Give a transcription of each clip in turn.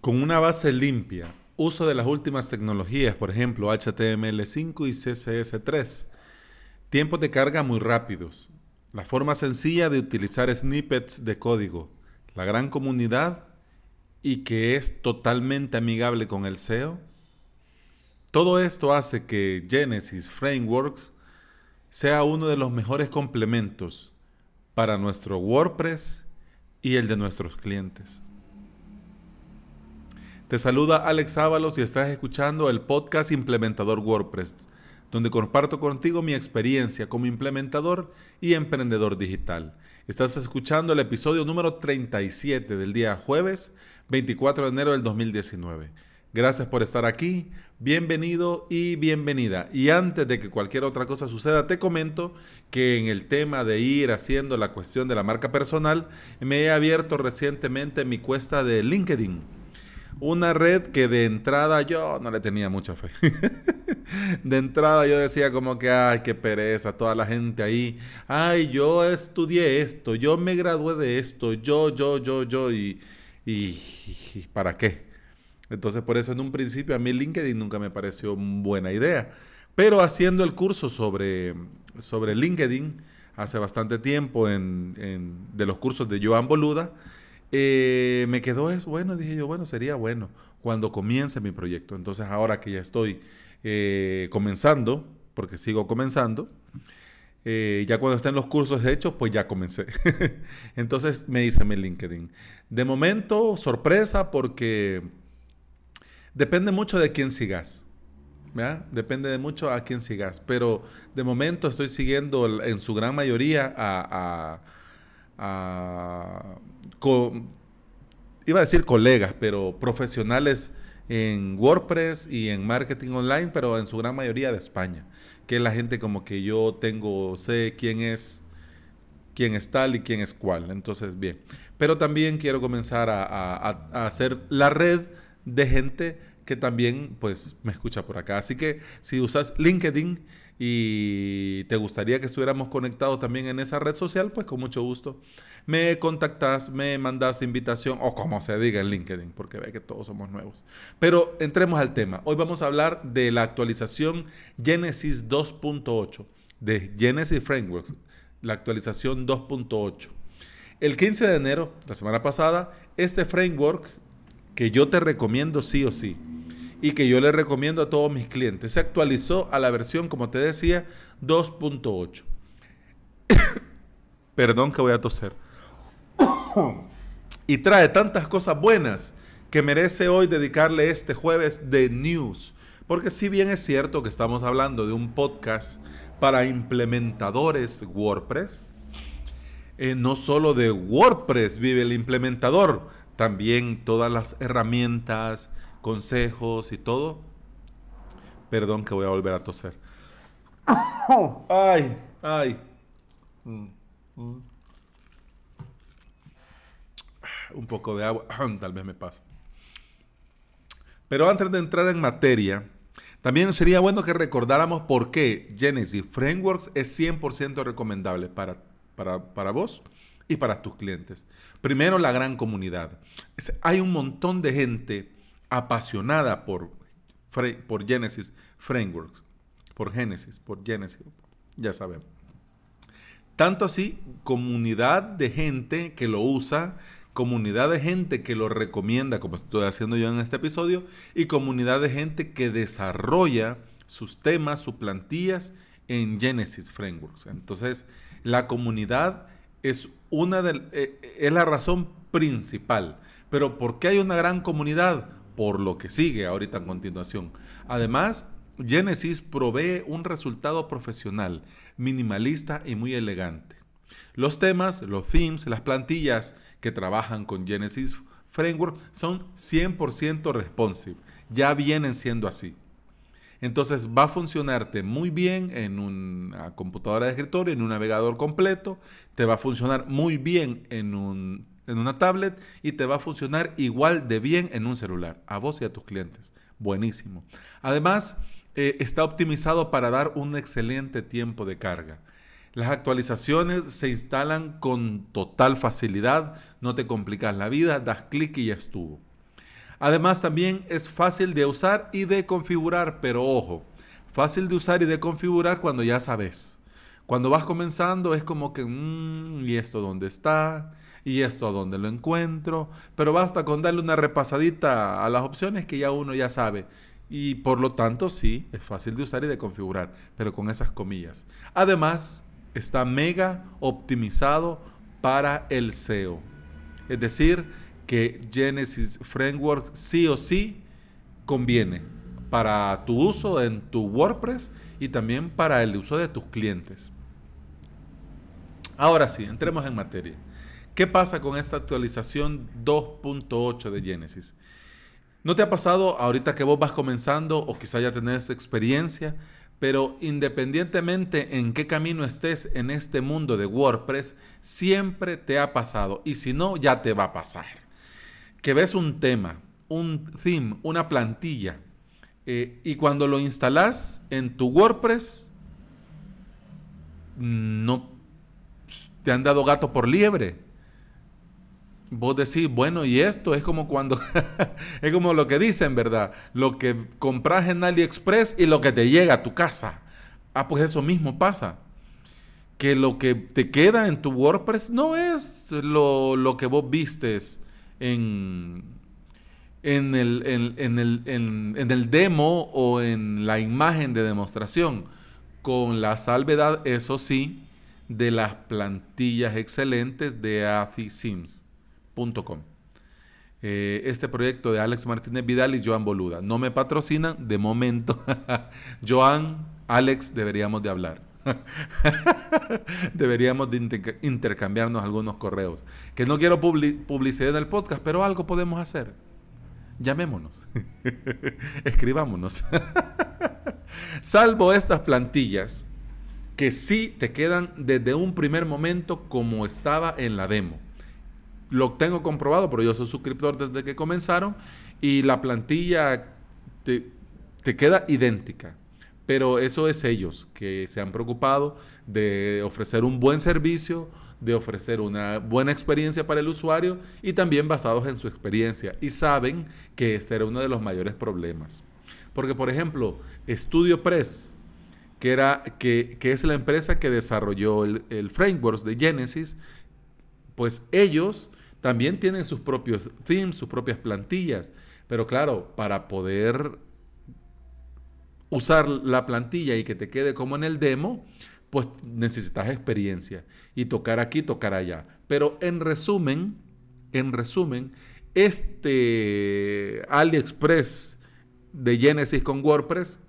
Con una base limpia, uso de las últimas tecnologías, por ejemplo HTML5 y CSS3, tiempos de carga muy rápidos, la forma sencilla de utilizar snippets de código, la gran comunidad y que es totalmente amigable con el SEO, todo esto hace que Genesis Frameworks sea uno de los mejores complementos para nuestro WordPress y el de nuestros clientes. Te saluda Alex Ábalos y estás escuchando el podcast Implementador WordPress, donde comparto contigo mi experiencia como implementador y emprendedor digital. Estás escuchando el episodio número 37 del día jueves 24 de enero del 2019. Gracias por estar aquí, bienvenido y bienvenida. Y antes de que cualquier otra cosa suceda, te comento que en el tema de ir haciendo la cuestión de la marca personal, me he abierto recientemente mi cuesta de LinkedIn una red que de entrada yo no le tenía mucha fe. de entrada yo decía como que, ay, qué pereza, toda la gente ahí. Ay, yo estudié esto, yo me gradué de esto, yo, yo, yo, yo, y, y, ¿para qué? Entonces por eso en un principio a mí LinkedIn nunca me pareció buena idea. Pero haciendo el curso sobre, sobre LinkedIn hace bastante tiempo en, en, de los cursos de Joan Boluda, eh, me quedó eso, bueno, dije yo, bueno, sería bueno cuando comience mi proyecto. Entonces ahora que ya estoy eh, comenzando, porque sigo comenzando, eh, ya cuando estén los cursos hechos, pues ya comencé. Entonces me hice mi LinkedIn. De momento, sorpresa, porque depende mucho de quién sigas. Depende de mucho a quién sigas. Pero de momento estoy siguiendo en su gran mayoría a iba a decir colegas, pero profesionales en WordPress y en marketing online, pero en su gran mayoría de España, que es la gente como que yo tengo, sé quién es, quién es tal y quién es cuál. Entonces, bien. Pero también quiero comenzar a, a hacer la red de gente que también pues me escucha por acá. Así que si usas LinkedIn y te gustaría que estuviéramos conectados también en esa red social, pues con mucho gusto me contactas, me mandas invitación o como se diga en LinkedIn, porque ve que todos somos nuevos. Pero entremos al tema. Hoy vamos a hablar de la actualización Genesis 2.8 de Genesis Frameworks, la actualización 2.8. El 15 de enero, la semana pasada, este framework que yo te recomiendo sí o sí, y que yo le recomiendo a todos mis clientes. Se actualizó a la versión, como te decía, 2.8. Perdón que voy a toser. y trae tantas cosas buenas que merece hoy dedicarle este jueves de news. Porque si bien es cierto que estamos hablando de un podcast para implementadores WordPress, eh, no solo de WordPress vive el implementador, también todas las herramientas, consejos y todo. Perdón que voy a volver a toser. Ay, ay. Mm, mm. Un poco de agua, tal vez me pasa. Pero antes de entrar en materia, también sería bueno que recordáramos por qué Genesis Frameworks es 100% recomendable para, para, para vos y para tus clientes. Primero, la gran comunidad. hay un montón de gente apasionada por, por Genesis Frameworks, por Genesis, por Genesis, ya sabemos. Tanto así, comunidad de gente que lo usa, comunidad de gente que lo recomienda, como estoy haciendo yo en este episodio, y comunidad de gente que desarrolla sus temas, sus plantillas en Genesis Frameworks. Entonces, la comunidad es una de, eh, es la razón principal. Pero ¿por qué hay una gran comunidad? Por lo que sigue ahorita en continuación. Además, Genesis provee un resultado profesional, minimalista y muy elegante. Los temas, los themes, las plantillas que trabajan con Genesis Framework son 100% responsive. Ya vienen siendo así. Entonces va a funcionarte muy bien en una computadora de escritorio, en un navegador completo. Te va a funcionar muy bien en un en una tablet y te va a funcionar igual de bien en un celular, a vos y a tus clientes. Buenísimo. Además, eh, está optimizado para dar un excelente tiempo de carga. Las actualizaciones se instalan con total facilidad, no te complicas la vida, das clic y ya estuvo. Además también es fácil de usar y de configurar, pero ojo, fácil de usar y de configurar cuando ya sabes. Cuando vas comenzando es como que, mm, ¿y esto dónde está? ¿Y esto a dónde lo encuentro? Pero basta con darle una repasadita a las opciones que ya uno ya sabe. Y por lo tanto, sí, es fácil de usar y de configurar, pero con esas comillas. Además, está mega optimizado para el SEO. Es decir, que Genesis Framework sí o sí conviene para tu uso en tu WordPress y también para el uso de tus clientes. Ahora sí, entremos en materia. ¿Qué pasa con esta actualización 2.8 de Genesis? ¿No te ha pasado ahorita que vos vas comenzando o quizá ya tenés experiencia, pero independientemente en qué camino estés en este mundo de WordPress, siempre te ha pasado y si no, ya te va a pasar? que ves un tema, un theme, una plantilla, eh, y cuando lo instalas en tu WordPress, no te han dado gato por liebre. Vos decís, bueno, y esto es como cuando, es como lo que dicen, ¿verdad? Lo que compras en AliExpress y lo que te llega a tu casa. Ah, pues eso mismo pasa. Que lo que te queda en tu WordPress no es lo, lo que vos vistes en, en, el, en, el, en, el, demo o en la imagen de demostración, con la salvedad, eso sí, de las plantillas excelentes de afisims.com. Eh, este proyecto de Alex Martínez Vidal y Joan Boluda. No me patrocinan de momento. Joan, Alex, deberíamos de hablar. Deberíamos de intercambiarnos algunos correos. Que no quiero publicidad en el podcast, pero algo podemos hacer. Llamémonos. Escribámonos. Salvo estas plantillas que sí te quedan desde un primer momento como estaba en la demo. Lo tengo comprobado, pero yo soy suscriptor desde que comenzaron y la plantilla te queda idéntica pero eso es ellos, que se han preocupado de ofrecer un buen servicio, de ofrecer una buena experiencia para el usuario y también basados en su experiencia. Y saben que este era uno de los mayores problemas. Porque, por ejemplo, Studio Press, que, era, que, es la empresa que desarrolló el, el framework de Genesis, pues ellos también tienen sus propios themes, sus propias plantillas. Pero claro, para poder usar la plantilla y que te quede como en el demo, pues necesitas experiencia y tocar aquí, tocar allá. Pero en resumen, en resumen, este AliExpress de Genesis con WordPress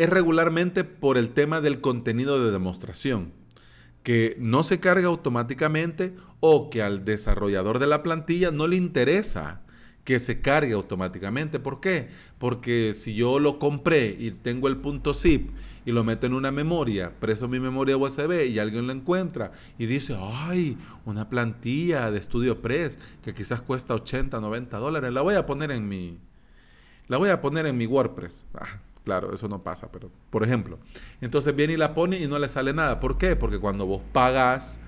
es regularmente por el tema del contenido de demostración, que no se carga automáticamente o que al desarrollador de la plantilla no le interesa que se cargue automáticamente. ¿Por qué? Porque si yo lo compré y tengo el punto zip y lo meto en una memoria, preso mi memoria USB y alguien lo encuentra y dice, ay, una plantilla de Studio Press que quizás cuesta 80, 90 dólares, la voy a poner en mi, la voy a poner en mi WordPress. Ah, claro, eso no pasa, pero por ejemplo, entonces viene y la pone y no le sale nada. ¿Por qué? Porque cuando vos pagas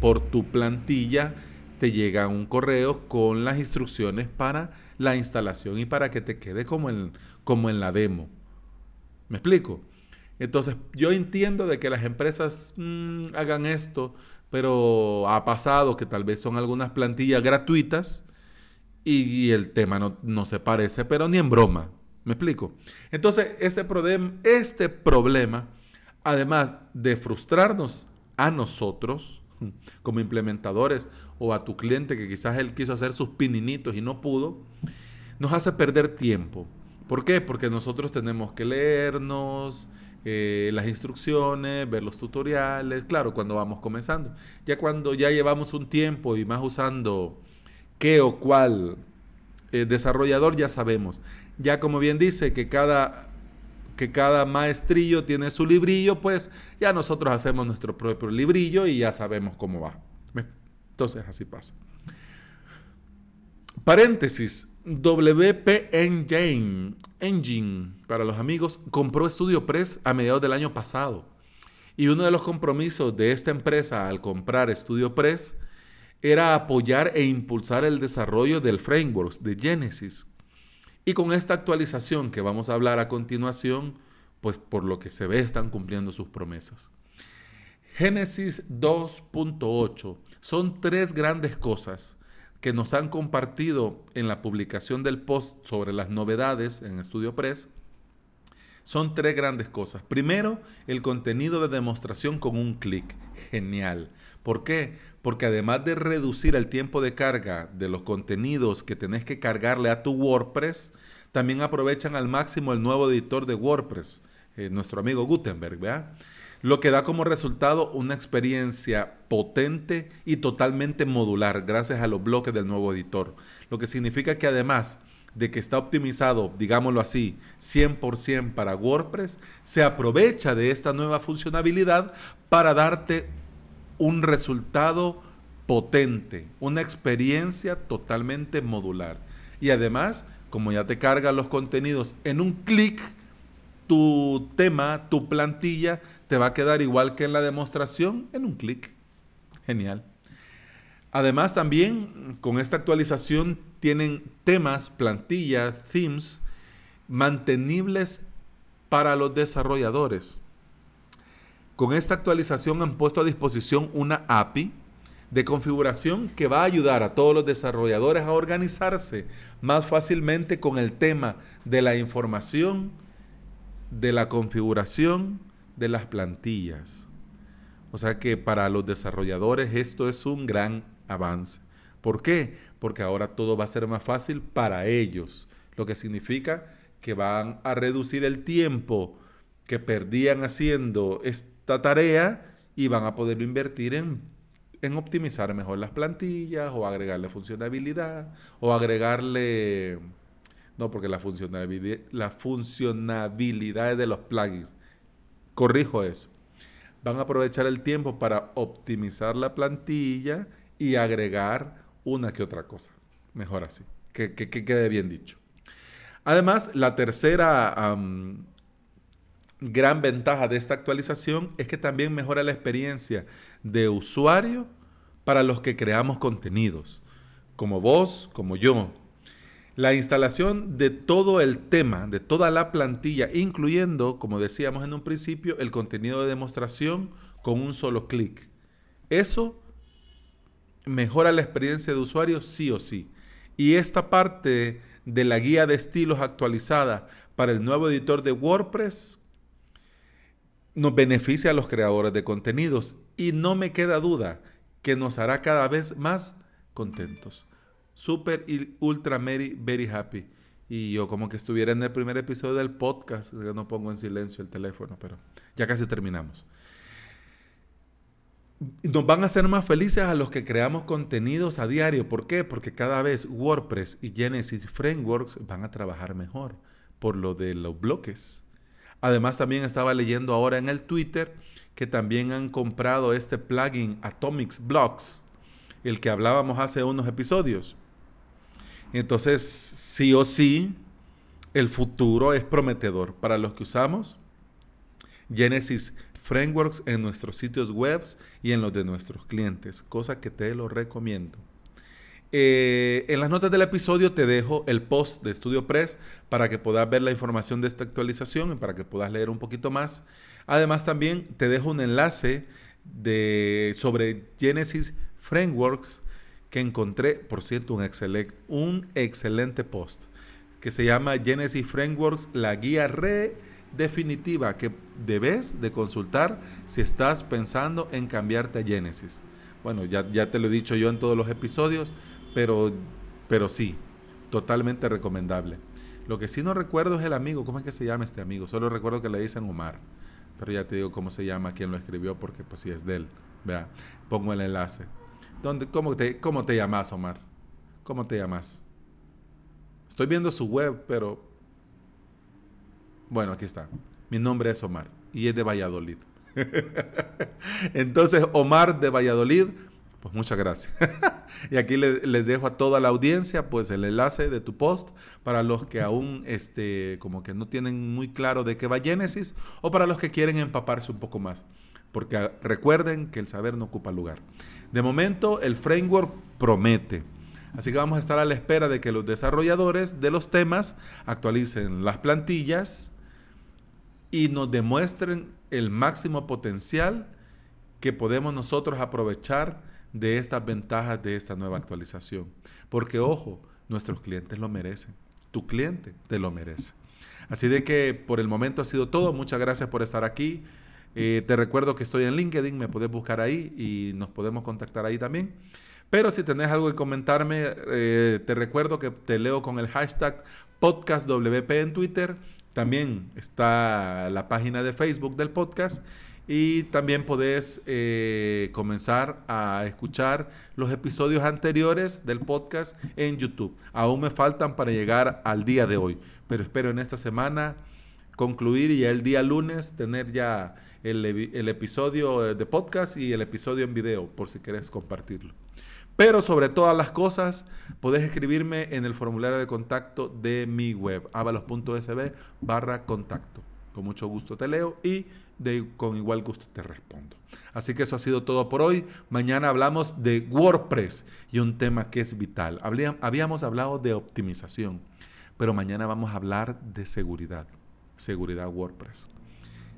por tu plantilla, te llega un correo con las instrucciones para la instalación y para que te quede como en, como en la demo. ¿Me explico? Entonces, yo entiendo de que las empresas mm, hagan esto, pero ha pasado que tal vez son algunas plantillas gratuitas y, el tema no, no, se parece, pero ni en broma. ¿Me explico? Entonces, este, este problema, además de frustrarnos a nosotros, como implementadores o a tu cliente que quizás él quiso hacer sus pininitos y no pudo, nos hace perder tiempo. ¿Por qué? Porque nosotros tenemos que leernos eh, las instrucciones, ver los tutoriales, claro, cuando vamos comenzando. Ya cuando ya llevamos un tiempo y más usando qué o cuál eh, desarrollador, ya sabemos. Ya como bien dice que cada que cada maestrillo tiene su librillo, pues ya nosotros hacemos nuestro propio librillo y ya sabemos cómo va. Entonces así pasa. Paréntesis, WP Engine, Engine, para los amigos, compró Studio Press a mediados del año pasado. Y uno de los compromisos de esta empresa al comprar Studio Press era apoyar e impulsar el desarrollo del framework de Genesis. Y con esta actualización que vamos a hablar a continuación, pues por lo que se ve están cumpliendo sus promesas. Génesis 2.8 son tres grandes cosas que nos han compartido en la publicación del post sobre las novedades en Estudio Press. Son tres grandes cosas. Primero, el contenido de demostración con un clic. Genial. ¿Por qué? Porque además de reducir el tiempo de carga de los contenidos que tenés que cargarle a tu WordPress, también aprovechan al máximo el nuevo editor de WordPress, eh, nuestro amigo Gutenberg, ¿verdad? Lo que da como resultado una experiencia potente y totalmente modular gracias a los bloques del nuevo editor. Lo que significa que además de que está optimizado, digámoslo así, 100% para WordPress, se aprovecha de esta nueva funcionalidad para darte un resultado potente, una experiencia totalmente modular. Y además, como ya te cargan los contenidos en un clic, tu tema, tu plantilla, te va a quedar igual que en la demostración en un clic. Genial. Además, también con esta actualización tienen temas, plantillas, themes mantenibles para los desarrolladores. Con esta actualización han puesto a disposición una API de configuración que va a ayudar a todos los desarrolladores a organizarse más fácilmente con el tema de la información, de la configuración de las plantillas. O sea que para los desarrolladores esto es un gran avance. ¿Por qué? Porque ahora todo va a ser más fácil para ellos, lo que significa que van a reducir el tiempo que perdían haciendo tarea y van a poderlo invertir en, en optimizar mejor las plantillas o agregarle funcionalidad o agregarle... No, porque la funcionalidad, la funcionalidad de los plugins. Corrijo eso. Van a aprovechar el tiempo para optimizar la plantilla y agregar una que otra cosa. Mejor así. Que, quede bien dicho. Además, la tercera gran ventaja de esta actualización es que también mejora la experiencia de usuario para los que creamos contenidos, como vos, como yo. La instalación de todo el tema, de toda la plantilla, incluyendo, como decíamos en un principio, el contenido de demostración con un solo clic. Eso mejora la experiencia de usuario sí o sí. Y esta parte de la guía de estilos actualizada para el nuevo editor de WordPress nos beneficia a los creadores de contenidos y no me queda duda que nos hará cada vez más contentos. Super, ultra, very, very happy. Y yo como que estuviera en el primer episodio del podcast, no pongo en silencio el teléfono, pero ya casi terminamos. Nos van a hacer más felices a los que creamos contenidos a diario. ¿Por qué? Porque cada vez WordPress y Genesis Frameworks van a trabajar mejor por lo de los bloques. Además, también estaba leyendo ahora en el Twitter que también han comprado este plugin Atomics Blocks, el que hablábamos hace unos episodios. Entonces, sí o sí, el futuro es prometedor para los que usamos Genesis Frameworks en nuestros sitios web y en los de nuestros clientes, cosa que te lo recomiendo. Eh, en las notas del episodio te dejo el post de Studio Press para que puedas ver la información de esta actualización y para que puedas leer un poquito más. Además también te dejo un enlace de, sobre Genesis Frameworks que encontré, por cierto, un, excelente, un excelente post que se llama Genesis Frameworks, la guía re definitiva que debes de consultar si estás pensando en cambiarte a Genesis. Bueno, ya, ya te lo he dicho yo en todos los episodios, pero, pero sí, totalmente recomendable. Lo que sí no recuerdo es el amigo, ¿cómo es que se llama este amigo? Solo recuerdo que le dicen Omar, pero ya te digo cómo se llama, quién lo escribió, porque pues si es de él. Vea, pongo el enlace. ¿Dónde, cómo, te, ¿Cómo te llamas, Omar? ¿Cómo te llamas? Estoy viendo su web, pero... Bueno, aquí está. Mi nombre es Omar y es de Valladolid. Entonces, Omar de Valladolid, pues muchas gracias. y aquí les dejo a toda la audiencia pues el enlace de tu post para los que aún este, como que no tienen muy claro de qué va Génesis o para los que quieren empaparse un poco más porque recuerden que el saber no ocupa lugar. De momento, el framework promete. Así que vamos a estar a la espera de que los desarrolladores de los temas actualicen las plantillas y nos demuestren el máximo potencial que podemos nosotros aprovechar de estas ventajas de esta nueva actualización. Porque ojo, nuestros clientes lo merecen. Tu cliente te lo merece. Así de que por el momento ha sido todo. Muchas gracias por estar aquí. Eh, te recuerdo que estoy en LinkedIn, me puedes buscar ahí y nos podemos contactar ahí también. Pero si tenés algo que comentarme, eh, te recuerdo que te leo con el hashtag podcastwp en Twitter. También está la página de Facebook del podcast. Y también podés eh, comenzar a escuchar los episodios anteriores del podcast en YouTube. Aún me faltan para llegar al día de hoy, pero espero en esta semana concluir y el día lunes tener ya el, el episodio de podcast y el episodio en video, por si querés compartirlo. Pero sobre todas las cosas, podés escribirme en el formulario de contacto de mi web, avalos.sb barra contacto. Con mucho gusto te leo y de, con igual gusto te respondo. Así que eso ha sido todo por hoy. Mañana hablamos de WordPress y un tema que es vital. Habíamos hablado de optimización, pero mañana vamos a hablar de seguridad. Seguridad WordPress.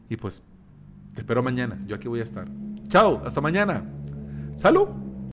Y pues te espero mañana. Yo aquí voy a estar. Chao, hasta mañana. Salud.